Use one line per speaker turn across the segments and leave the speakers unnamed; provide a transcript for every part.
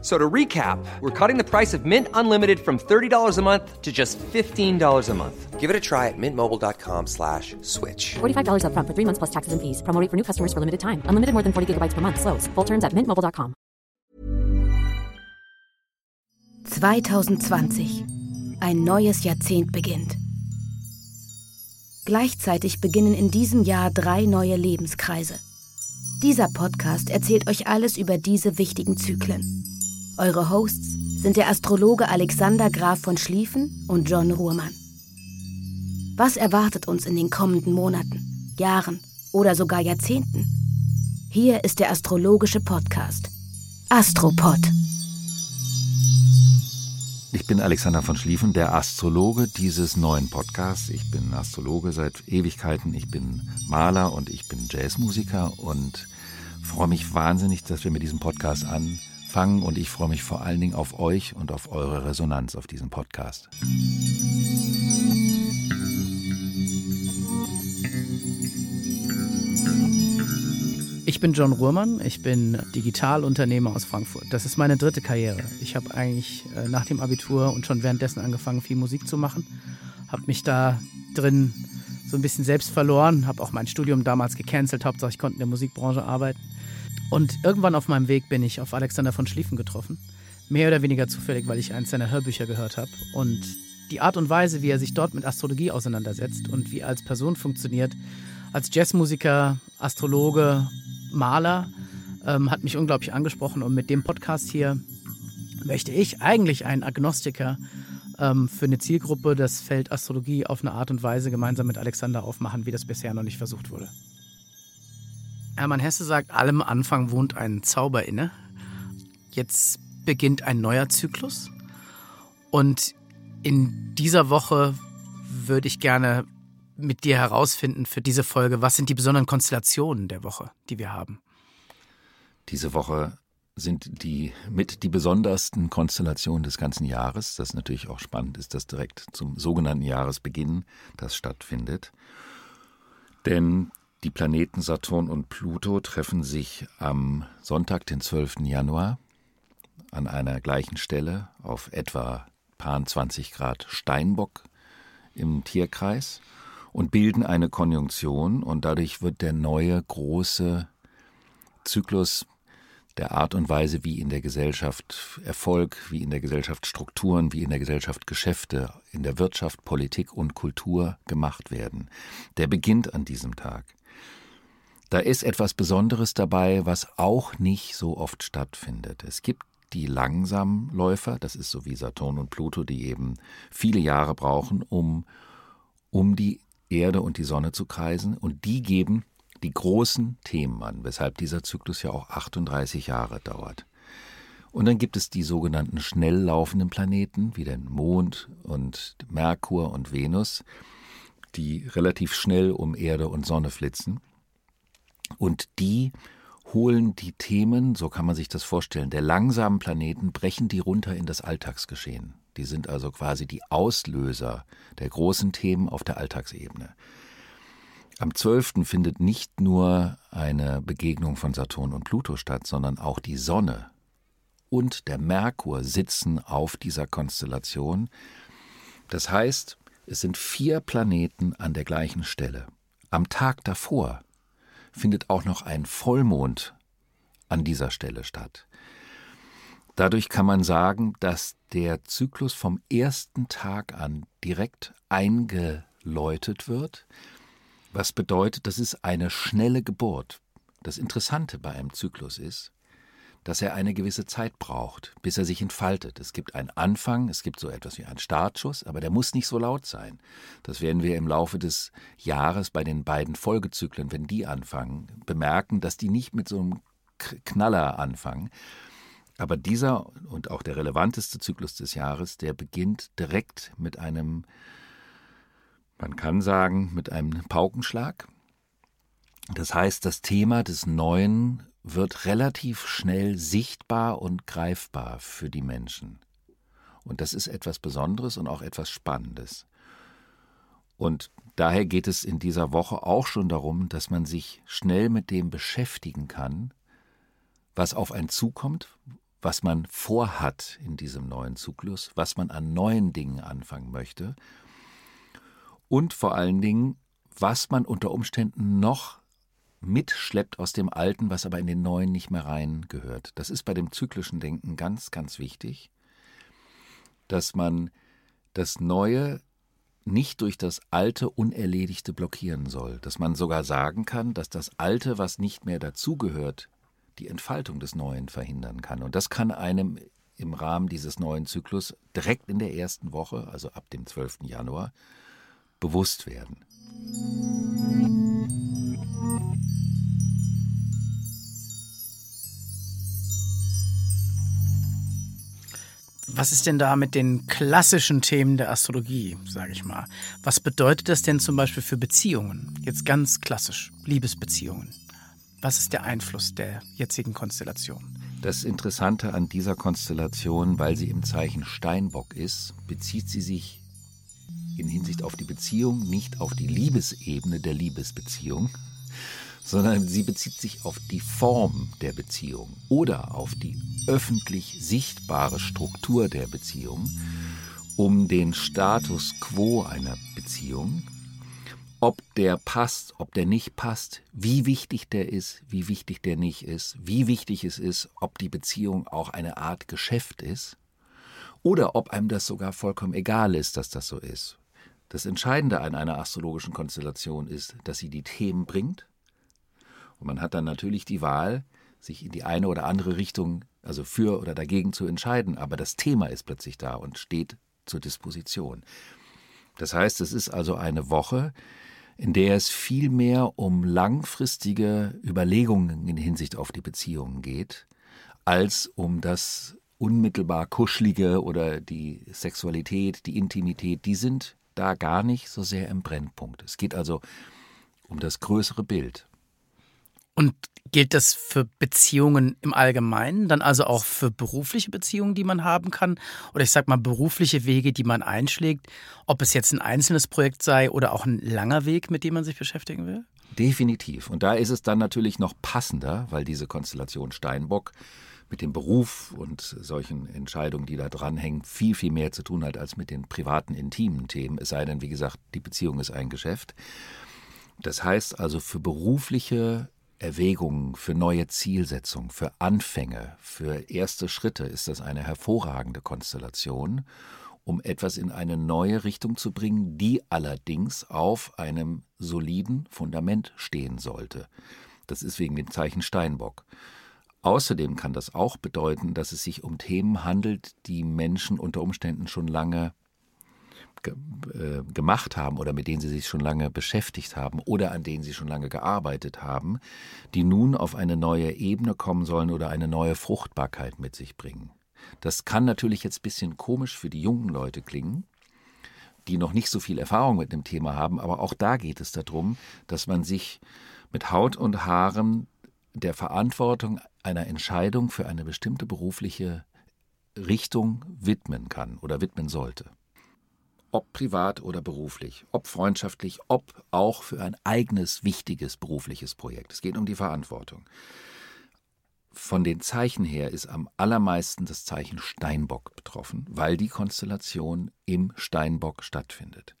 So to recap, we're cutting the price of Mint Unlimited from $30 a month to just $15 a month.
Give it a try at mintmobile.com slash switch.
$45 upfront for three months plus taxes and fees. Promo rate for new customers for limited time. Unlimited more than 40 gigabytes per month. Slows. Full terms at mintmobile.com.
2020. Ein neues Jahrzehnt beginnt. Gleichzeitig beginnen in diesem Jahr drei neue Lebenskreise. Dieser Podcast erzählt euch alles über diese wichtigen Zyklen. Eure Hosts sind der Astrologe Alexander Graf von Schlieffen und John Ruhrmann. Was erwartet uns in den kommenden Monaten, Jahren oder sogar Jahrzehnten? Hier ist der astrologische Podcast Astropod.
Ich bin Alexander von Schlieffen, der Astrologe dieses neuen Podcasts. Ich bin Astrologe seit Ewigkeiten, ich bin Maler und ich bin Jazzmusiker und freue mich wahnsinnig, dass wir mit diesem Podcast an fangen und ich freue mich vor allen Dingen auf euch und auf eure Resonanz auf diesem Podcast.
Ich bin John Ruhrmann, ich bin Digitalunternehmer aus Frankfurt. Das ist meine dritte Karriere. Ich habe eigentlich äh, nach dem Abitur und schon währenddessen angefangen, viel Musik zu machen. Habe mich da drin so ein bisschen selbst verloren, habe auch mein Studium damals gecancelt, Hauptsache ich konnte in der Musikbranche arbeiten. Und irgendwann auf meinem Weg bin ich auf Alexander von Schlieffen getroffen. Mehr oder weniger zufällig, weil ich eins seiner Hörbücher gehört habe. Und die Art und Weise, wie er sich dort mit Astrologie auseinandersetzt und wie er als Person funktioniert, als Jazzmusiker, Astrologe, Maler, ähm, hat mich unglaublich angesprochen. Und mit dem Podcast hier möchte ich eigentlich einen Agnostiker ähm, für eine Zielgruppe das Feld Astrologie auf eine Art und Weise gemeinsam mit Alexander aufmachen, wie das bisher noch nicht versucht wurde. Hermann Hesse sagt, allem Anfang wohnt ein Zauber inne. Jetzt beginnt ein neuer Zyklus. Und in dieser Woche würde ich gerne mit dir herausfinden für diese Folge, was sind die besonderen Konstellationen der Woche, die wir haben.
Diese Woche sind die mit die besondersten Konstellationen des ganzen Jahres. Das natürlich auch spannend ist, dass direkt zum sogenannten Jahresbeginn das stattfindet. Denn die Planeten Saturn und Pluto treffen sich am Sonntag, den 12. Januar, an einer gleichen Stelle auf etwa paar 20 Grad Steinbock im Tierkreis und bilden eine Konjunktion und dadurch wird der neue große Zyklus der Art und Weise, wie in der Gesellschaft Erfolg, wie in der Gesellschaft Strukturen, wie in der Gesellschaft Geschäfte, in der Wirtschaft, Politik und Kultur gemacht werden. Der beginnt an diesem Tag. Da ist etwas Besonderes dabei, was auch nicht so oft stattfindet. Es gibt die Langsamläufer, das ist so wie Saturn und Pluto, die eben viele Jahre brauchen, um um die Erde und die Sonne zu kreisen, und die geben die großen Themen an, weshalb dieser Zyklus ja auch 38 Jahre dauert. Und dann gibt es die sogenannten schnell laufenden Planeten, wie den Mond und Merkur und Venus, die relativ schnell um Erde und Sonne flitzen. Und die holen die Themen, so kann man sich das vorstellen, der langsamen Planeten, brechen die runter in das Alltagsgeschehen. Die sind also quasi die Auslöser der großen Themen auf der Alltagsebene. Am 12. findet nicht nur eine Begegnung von Saturn und Pluto statt, sondern auch die Sonne und der Merkur sitzen auf dieser Konstellation. Das heißt, es sind vier Planeten an der gleichen Stelle. Am Tag davor findet auch noch ein Vollmond an dieser Stelle statt. Dadurch kann man sagen, dass der Zyklus vom ersten Tag an direkt eingeläutet wird, was bedeutet, das ist eine schnelle Geburt. Das Interessante bei einem Zyklus ist, dass er eine gewisse Zeit braucht, bis er sich entfaltet. Es gibt einen Anfang, es gibt so etwas wie einen Startschuss, aber der muss nicht so laut sein. Das werden wir im Laufe des Jahres bei den beiden Folgezyklen, wenn die anfangen, bemerken, dass die nicht mit so einem Knaller anfangen. Aber dieser und auch der relevanteste Zyklus des Jahres, der beginnt direkt mit einem, man kann sagen, mit einem Paukenschlag. Das heißt, das Thema des neuen wird relativ schnell sichtbar und greifbar für die Menschen. Und das ist etwas Besonderes und auch etwas Spannendes. Und daher geht es in dieser Woche auch schon darum, dass man sich schnell mit dem beschäftigen kann, was auf einen zukommt, was man vorhat in diesem neuen Zyklus, was man an neuen Dingen anfangen möchte und vor allen Dingen, was man unter Umständen noch mitschleppt aus dem Alten, was aber in den Neuen nicht mehr reingehört. Das ist bei dem zyklischen Denken ganz, ganz wichtig, dass man das Neue nicht durch das Alte Unerledigte blockieren soll, dass man sogar sagen kann, dass das Alte, was nicht mehr dazugehört, die Entfaltung des Neuen verhindern kann. Und das kann einem im Rahmen dieses neuen Zyklus direkt in der ersten Woche, also ab dem 12. Januar, bewusst werden.
Was ist denn da mit den klassischen Themen der Astrologie, sage ich mal? Was bedeutet das denn zum Beispiel für Beziehungen? Jetzt ganz klassisch, Liebesbeziehungen. Was ist der Einfluss der jetzigen Konstellation?
Das Interessante an dieser Konstellation, weil sie im Zeichen Steinbock ist, bezieht sie sich in Hinsicht auf die Beziehung nicht auf die Liebesebene der Liebesbeziehung, sondern sie bezieht sich auf die Form der Beziehung oder auf die öffentlich sichtbare Struktur der Beziehung, um den Status quo einer Beziehung, ob der passt, ob der nicht passt, wie wichtig der ist, wie wichtig der nicht ist, wie wichtig es ist, ob die Beziehung auch eine Art Geschäft ist oder ob einem das sogar vollkommen egal ist, dass das so ist. Das Entscheidende an einer astrologischen Konstellation ist, dass sie die Themen bringt, und man hat dann natürlich die Wahl, sich in die eine oder andere Richtung, also für oder dagegen zu entscheiden. Aber das Thema ist plötzlich da und steht zur Disposition. Das heißt, es ist also eine Woche, in der es viel mehr um langfristige Überlegungen in Hinsicht auf die Beziehungen geht, als um das unmittelbar Kuschelige oder die Sexualität, die Intimität, die sind da gar nicht so sehr im Brennpunkt. Es geht also um das größere Bild.
Und gilt das für Beziehungen im Allgemeinen, dann also auch für berufliche Beziehungen, die man haben kann? Oder ich sag mal berufliche Wege, die man einschlägt, ob es jetzt ein einzelnes Projekt sei oder auch ein langer Weg, mit dem man sich beschäftigen will?
Definitiv. Und da ist es dann natürlich noch passender, weil diese Konstellation Steinbock mit dem Beruf und solchen Entscheidungen, die da dranhängen, viel, viel mehr zu tun hat als mit den privaten, intimen Themen. Es sei denn, wie gesagt, die Beziehung ist ein Geschäft. Das heißt also, für berufliche Erwägungen, für neue Zielsetzungen, für Anfänge, für erste Schritte ist das eine hervorragende Konstellation, um etwas in eine neue Richtung zu bringen, die allerdings auf einem soliden Fundament stehen sollte. Das ist wegen dem Zeichen Steinbock. Außerdem kann das auch bedeuten, dass es sich um Themen handelt, die Menschen unter Umständen schon lange äh, gemacht haben oder mit denen sie sich schon lange beschäftigt haben oder an denen sie schon lange gearbeitet haben, die nun auf eine neue Ebene kommen sollen oder eine neue Fruchtbarkeit mit sich bringen. Das kann natürlich jetzt ein bisschen komisch für die jungen Leute klingen, die noch nicht so viel Erfahrung mit dem Thema haben, aber auch da geht es darum, dass man sich mit Haut und Haaren der Verantwortung einer Entscheidung für eine bestimmte berufliche Richtung widmen kann oder widmen sollte ob privat oder beruflich, ob freundschaftlich, ob auch für ein eigenes wichtiges berufliches Projekt. Es geht um die Verantwortung. Von den Zeichen her ist am allermeisten das Zeichen Steinbock betroffen, weil die Konstellation im Steinbock stattfindet.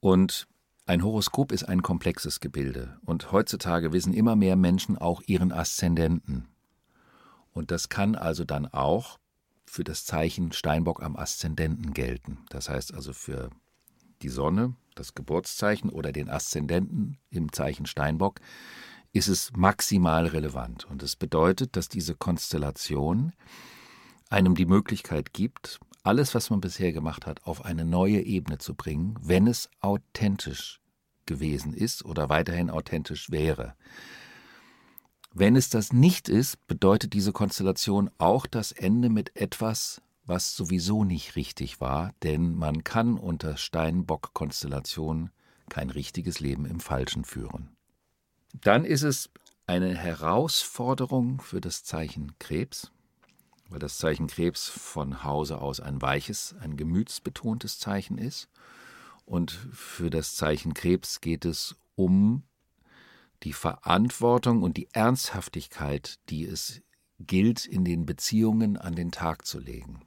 Und ein Horoskop ist ein komplexes Gebilde und heutzutage wissen immer mehr Menschen auch ihren Aszendenten. Und das kann also dann auch für das Zeichen Steinbock am Aszendenten gelten. Das heißt also für die Sonne, das Geburtszeichen oder den Aszendenten im Zeichen Steinbock ist es maximal relevant. Und es das bedeutet, dass diese Konstellation einem die Möglichkeit gibt, alles, was man bisher gemacht hat, auf eine neue Ebene zu bringen, wenn es authentisch gewesen ist oder weiterhin authentisch wäre. Wenn es das nicht ist, bedeutet diese Konstellation auch das Ende mit etwas, was sowieso nicht richtig war, denn man kann unter Steinbock-Konstellation kein richtiges Leben im Falschen führen. Dann ist es eine Herausforderung für das Zeichen Krebs, weil das Zeichen Krebs von Hause aus ein weiches, ein gemütsbetontes Zeichen ist. Und für das Zeichen Krebs geht es um die Verantwortung und die Ernsthaftigkeit, die es gilt, in den Beziehungen an den Tag zu legen.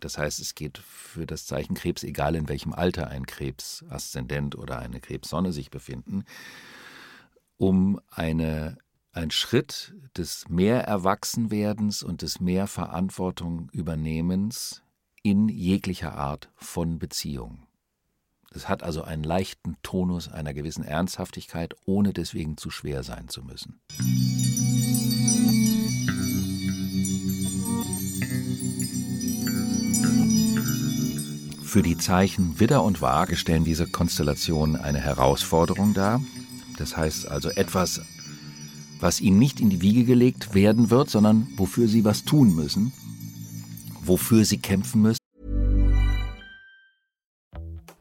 Das heißt, es geht für das Zeichen Krebs, egal in welchem Alter ein Krebs-Aszendent oder eine Krebssonne sich befinden, um eine, ein Schritt des mehr Erwachsenwerdens und des mehr Verantwortung übernehmens in jeglicher Art von Beziehung. Es hat also einen leichten Tonus einer gewissen Ernsthaftigkeit, ohne deswegen zu schwer sein zu müssen. Für die Zeichen Widder und Waage stellen diese Konstellationen eine Herausforderung dar. Das heißt also etwas, was ihnen nicht in die Wiege gelegt werden wird, sondern wofür sie was tun müssen, wofür sie kämpfen müssen.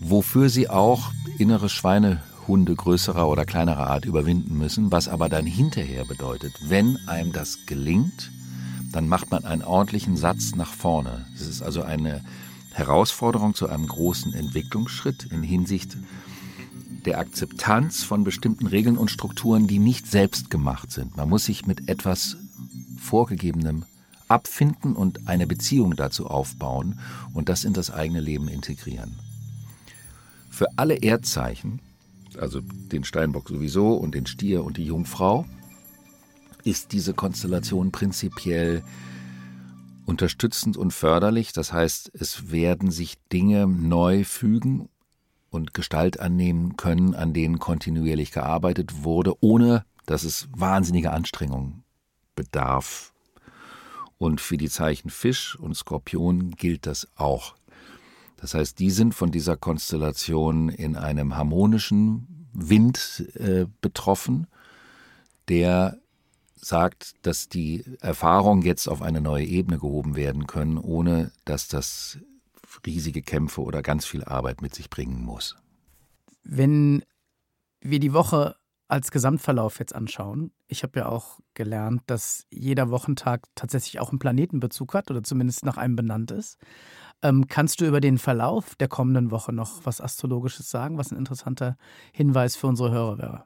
Wofür sie auch innere Schweine Hunde größerer oder kleinerer Art überwinden müssen, was aber dann hinterher bedeutet, wenn einem das gelingt, dann macht man einen ordentlichen Satz nach vorne. Das ist also eine Herausforderung zu einem großen Entwicklungsschritt in Hinsicht der Akzeptanz von bestimmten Regeln und Strukturen, die nicht selbst gemacht sind. Man muss sich mit etwas Vorgegebenem abfinden und eine Beziehung dazu aufbauen und das in das eigene Leben integrieren. Für alle Erdzeichen also den Steinbock sowieso und den Stier und die Jungfrau, ist diese Konstellation prinzipiell unterstützend und förderlich. Das heißt, es werden sich Dinge neu fügen und Gestalt annehmen können, an denen kontinuierlich gearbeitet wurde, ohne dass es wahnsinnige Anstrengungen bedarf. Und für die Zeichen Fisch und Skorpion gilt das auch. Das heißt, die sind von dieser Konstellation in einem harmonischen Wind äh, betroffen, der sagt, dass die Erfahrungen jetzt auf eine neue Ebene gehoben werden können, ohne dass das riesige Kämpfe oder ganz viel Arbeit mit sich bringen muss.
Wenn wir die Woche als Gesamtverlauf jetzt anschauen, ich habe ja auch gelernt, dass jeder Wochentag tatsächlich auch einen Planetenbezug hat oder zumindest nach einem benannt ist. Ähm, kannst du über den Verlauf der kommenden Woche noch was Astrologisches sagen, was ein interessanter Hinweis für unsere Hörer wäre?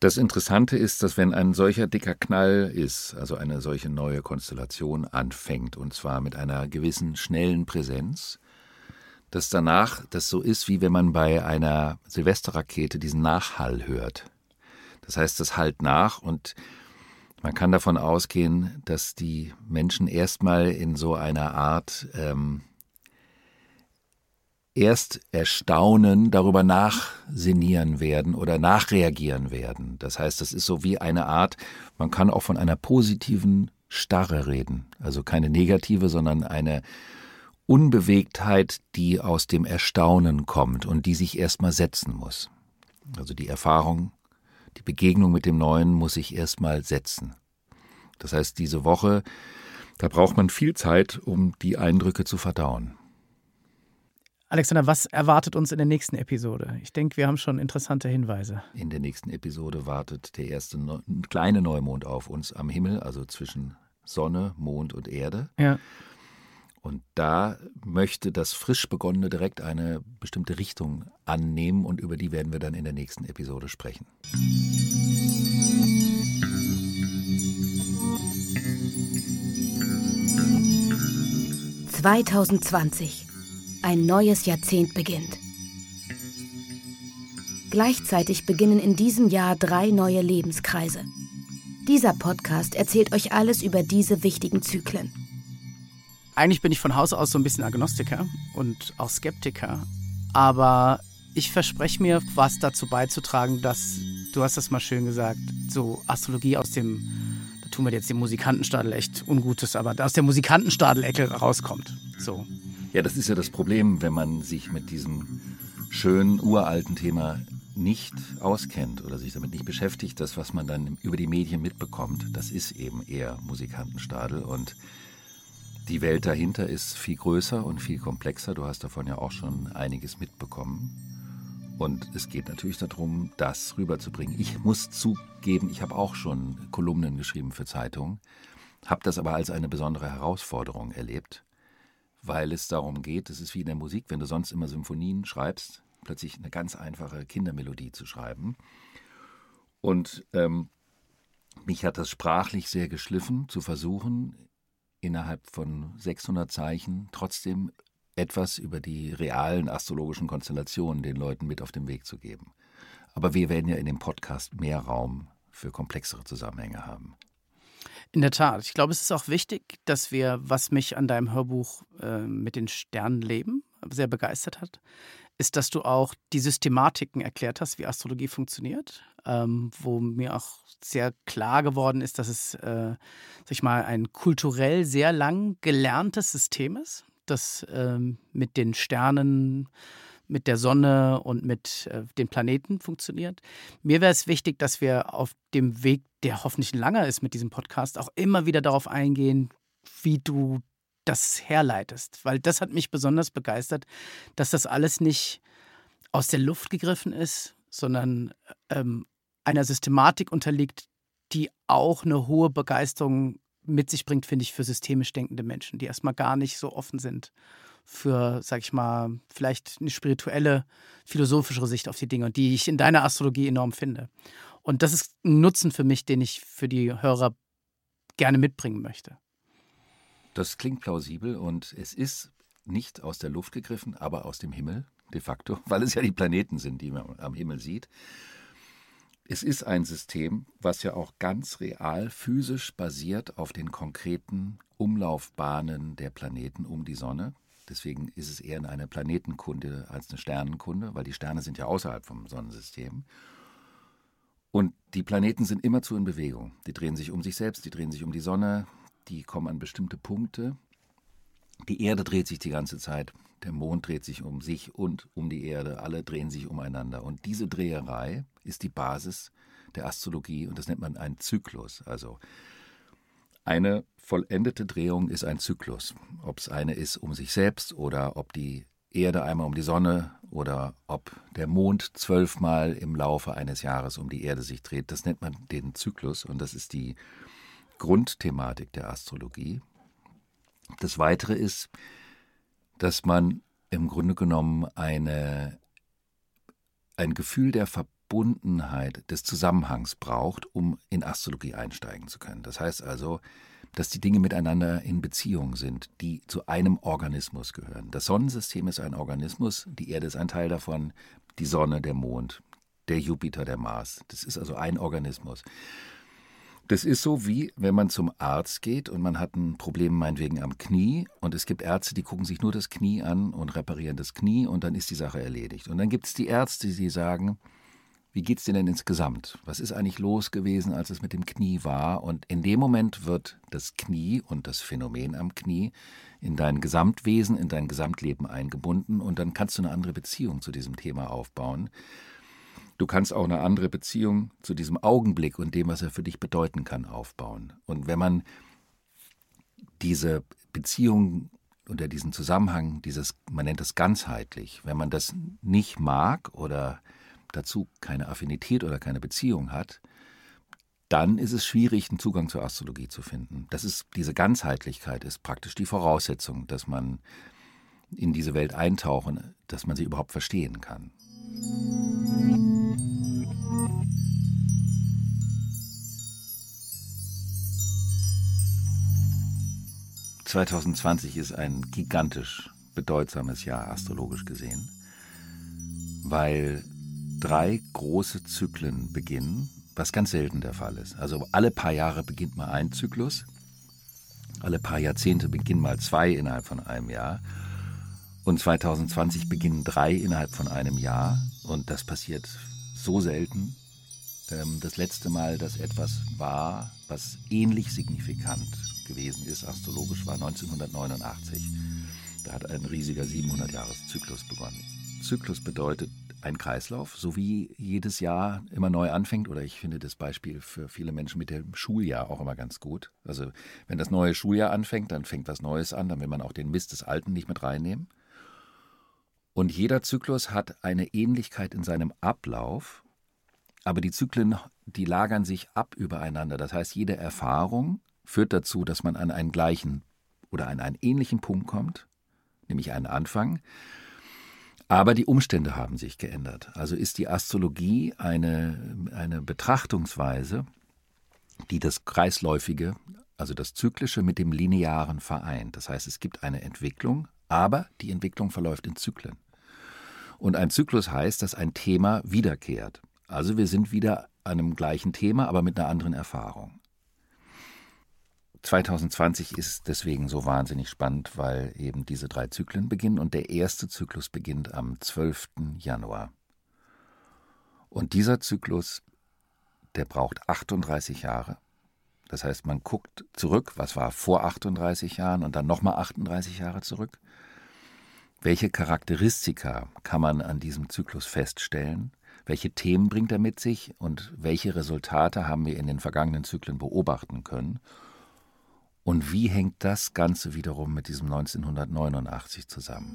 Das Interessante ist, dass wenn ein solcher dicker Knall ist, also eine solche neue Konstellation anfängt, und zwar mit einer gewissen schnellen Präsenz, dass danach das so ist, wie wenn man bei einer Silvesterrakete diesen Nachhall hört. Das heißt, das hallt nach und man kann davon ausgehen, dass die Menschen erstmal in so einer Art ähm, erst erstaunen, darüber nachsinieren werden oder nachreagieren werden. Das heißt, das ist so wie eine Art, man kann auch von einer positiven Starre reden. Also keine negative, sondern eine Unbewegtheit, die aus dem Erstaunen kommt und die sich erstmal setzen muss. Also die Erfahrung die Begegnung mit dem Neuen muss sich erstmal setzen. Das heißt, diese Woche, da braucht man viel Zeit, um die Eindrücke zu verdauen.
Alexander, was erwartet uns in der nächsten Episode? Ich denke, wir haben schon interessante Hinweise.
In der nächsten Episode wartet der erste Neu kleine Neumond auf uns am Himmel, also zwischen Sonne, Mond und Erde.
Ja.
Und da möchte das frisch begonnene direkt eine bestimmte Richtung annehmen und über die werden wir dann in der nächsten Episode sprechen.
2020. Ein neues Jahrzehnt beginnt. Gleichzeitig beginnen in diesem Jahr drei neue Lebenskreise. Dieser Podcast erzählt euch alles über diese wichtigen Zyklen
eigentlich bin ich von Haus aus so ein bisschen Agnostiker und auch Skeptiker. Aber ich verspreche mir, was dazu beizutragen, dass, du hast das mal schön gesagt, so Astrologie aus dem, da tun wir jetzt dem Musikantenstadel echt Ungutes, aber aus der Musikantenstadel-Ecke rauskommt. So.
Ja, das ist ja das Problem, wenn man sich mit diesem schönen, uralten Thema nicht auskennt oder sich damit nicht beschäftigt, das, was man dann über die Medien mitbekommt, das ist eben eher Musikantenstadel und die Welt dahinter ist viel größer und viel komplexer. Du hast davon ja auch schon einiges mitbekommen. Und es geht natürlich darum, das rüberzubringen. Ich muss zugeben, ich habe auch schon Kolumnen geschrieben für Zeitungen, habe das aber als eine besondere Herausforderung erlebt, weil es darum geht, es ist wie in der Musik, wenn du sonst immer Symphonien schreibst, plötzlich eine ganz einfache Kindermelodie zu schreiben. Und ähm, mich hat das sprachlich sehr geschliffen, zu versuchen, innerhalb von 600 Zeichen trotzdem etwas über die realen astrologischen Konstellationen den Leuten mit auf den Weg zu geben. Aber wir werden ja in dem Podcast mehr Raum für komplexere Zusammenhänge haben.
In der Tat. Ich glaube, es ist auch wichtig, dass wir, was mich an deinem Hörbuch äh, mit den Sternen leben sehr begeistert hat, ist, dass du auch die Systematiken erklärt hast, wie Astrologie funktioniert, ähm, wo mir auch sehr klar geworden ist, dass es, äh, sag ich mal, ein kulturell sehr lang gelerntes System ist, das ähm, mit den Sternen, mit der Sonne und mit äh, den Planeten funktioniert. Mir wäre es wichtig, dass wir auf dem Weg, der hoffentlich langer ist mit diesem Podcast, auch immer wieder darauf eingehen, wie du das herleitest. Weil das hat mich besonders begeistert, dass das alles nicht aus der Luft gegriffen ist, sondern ähm, einer Systematik unterliegt, die auch eine hohe Begeisterung mit sich bringt, finde ich, für systemisch denkende Menschen, die erstmal gar nicht so offen sind für, sag ich mal, vielleicht eine spirituelle, philosophischere Sicht auf die Dinge und die ich in deiner Astrologie enorm finde. Und das ist ein Nutzen für mich, den ich für die Hörer gerne mitbringen möchte.
Das klingt plausibel und es ist nicht aus der Luft gegriffen, aber aus dem Himmel de facto, weil es ja die Planeten sind, die man am Himmel sieht. Es ist ein System, was ja auch ganz real physisch basiert auf den konkreten Umlaufbahnen der Planeten um die Sonne. Deswegen ist es eher eine Planetenkunde als eine Sternenkunde, weil die Sterne sind ja außerhalb vom Sonnensystem. Und die Planeten sind immerzu in Bewegung. Die drehen sich um sich selbst, die drehen sich um die Sonne, die kommen an bestimmte Punkte. Die Erde dreht sich die ganze Zeit, der Mond dreht sich um sich und um die Erde, alle drehen sich umeinander. Und diese Dreherei ist die Basis der Astrologie und das nennt man einen Zyklus. Also eine vollendete Drehung ist ein Zyklus. Ob es eine ist um sich selbst oder ob die Erde einmal um die Sonne oder ob der Mond zwölfmal im Laufe eines Jahres um die Erde sich dreht, das nennt man den Zyklus und das ist die Grundthematik der Astrologie. Das Weitere ist, dass man im Grunde genommen eine, ein Gefühl der Verbundenheit, des Zusammenhangs braucht, um in Astrologie einsteigen zu können. Das heißt also, dass die Dinge miteinander in Beziehung sind, die zu einem Organismus gehören. Das Sonnensystem ist ein Organismus, die Erde ist ein Teil davon, die Sonne, der Mond, der Jupiter, der Mars. Das ist also ein Organismus. Das ist so wie, wenn man zum Arzt geht und man hat ein Problem meinetwegen am Knie und es gibt Ärzte, die gucken sich nur das Knie an und reparieren das Knie und dann ist die Sache erledigt. Und dann gibt es die Ärzte, die sagen, wie geht's dir denn insgesamt? Was ist eigentlich los gewesen, als es mit dem Knie war? Und in dem Moment wird das Knie und das Phänomen am Knie in dein Gesamtwesen, in dein Gesamtleben eingebunden und dann kannst du eine andere Beziehung zu diesem Thema aufbauen. Du kannst auch eine andere Beziehung zu diesem Augenblick und dem, was er für dich bedeuten kann, aufbauen. Und wenn man diese Beziehung oder diesen Zusammenhang, dieses, man nennt es ganzheitlich, wenn man das nicht mag oder dazu keine Affinität oder keine Beziehung hat, dann ist es schwierig, einen Zugang zur Astrologie zu finden. Das ist, diese Ganzheitlichkeit ist praktisch die Voraussetzung, dass man in diese Welt eintauchen, dass man sie überhaupt verstehen kann. 2020 ist ein gigantisch bedeutsames Jahr astrologisch gesehen, weil drei große Zyklen beginnen, was ganz selten der Fall ist. Also alle paar Jahre beginnt mal ein Zyklus, alle paar Jahrzehnte beginnen mal zwei innerhalb von einem Jahr. Und 2020 beginnen drei innerhalb von einem Jahr. Und das passiert so selten. Ähm, das letzte Mal, dass etwas war, was ähnlich signifikant gewesen ist, astrologisch, war 1989. Da hat ein riesiger 700-Jahres-Zyklus begonnen. Zyklus bedeutet ein Kreislauf, so wie jedes Jahr immer neu anfängt. Oder ich finde das Beispiel für viele Menschen mit dem Schuljahr auch immer ganz gut. Also wenn das neue Schuljahr anfängt, dann fängt was Neues an, dann will man auch den Mist des Alten nicht mit reinnehmen. Und jeder Zyklus hat eine Ähnlichkeit in seinem Ablauf, aber die Zyklen, die lagern sich ab übereinander. Das heißt, jede Erfahrung führt dazu, dass man an einen gleichen oder an einen ähnlichen Punkt kommt, nämlich einen Anfang. Aber die Umstände haben sich geändert. Also ist die Astrologie eine, eine Betrachtungsweise, die das Kreisläufige, also das Zyklische mit dem Linearen vereint. Das heißt, es gibt eine Entwicklung, aber die Entwicklung verläuft in Zyklen. Und ein Zyklus heißt, dass ein Thema wiederkehrt. Also wir sind wieder an einem gleichen Thema, aber mit einer anderen Erfahrung. 2020 ist deswegen so wahnsinnig spannend, weil eben diese drei Zyklen beginnen und der erste Zyklus beginnt am 12. Januar. Und dieser Zyklus, der braucht 38 Jahre. Das heißt, man guckt zurück, was war vor 38 Jahren und dann nochmal 38 Jahre zurück. Welche Charakteristika kann man an diesem Zyklus feststellen? Welche Themen bringt er mit sich und welche Resultate haben wir in den vergangenen Zyklen beobachten können? Und wie hängt das Ganze wiederum mit diesem 1989 zusammen?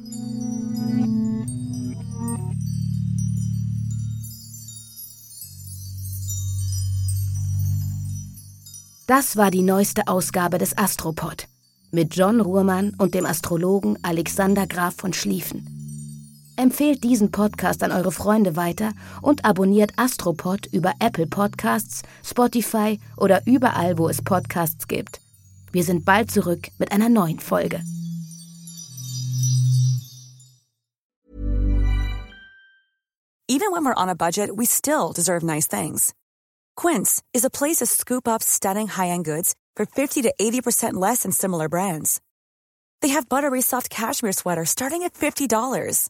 Das war die neueste Ausgabe des Astropod mit John Ruhrmann und dem Astrologen Alexander Graf von Schlieffen. Empfehlt diesen Podcast an eure Freunde weiter und abonniert Astropod über Apple Podcasts, Spotify oder überall, wo es Podcasts gibt. Wir sind bald zurück mit einer neuen Folge.
Even when we're on a budget, we still deserve nice things. Quince is a place to scoop up stunning high-end goods for 50 to 80% less than similar brands. They have buttery soft cashmere sweaters starting at $50,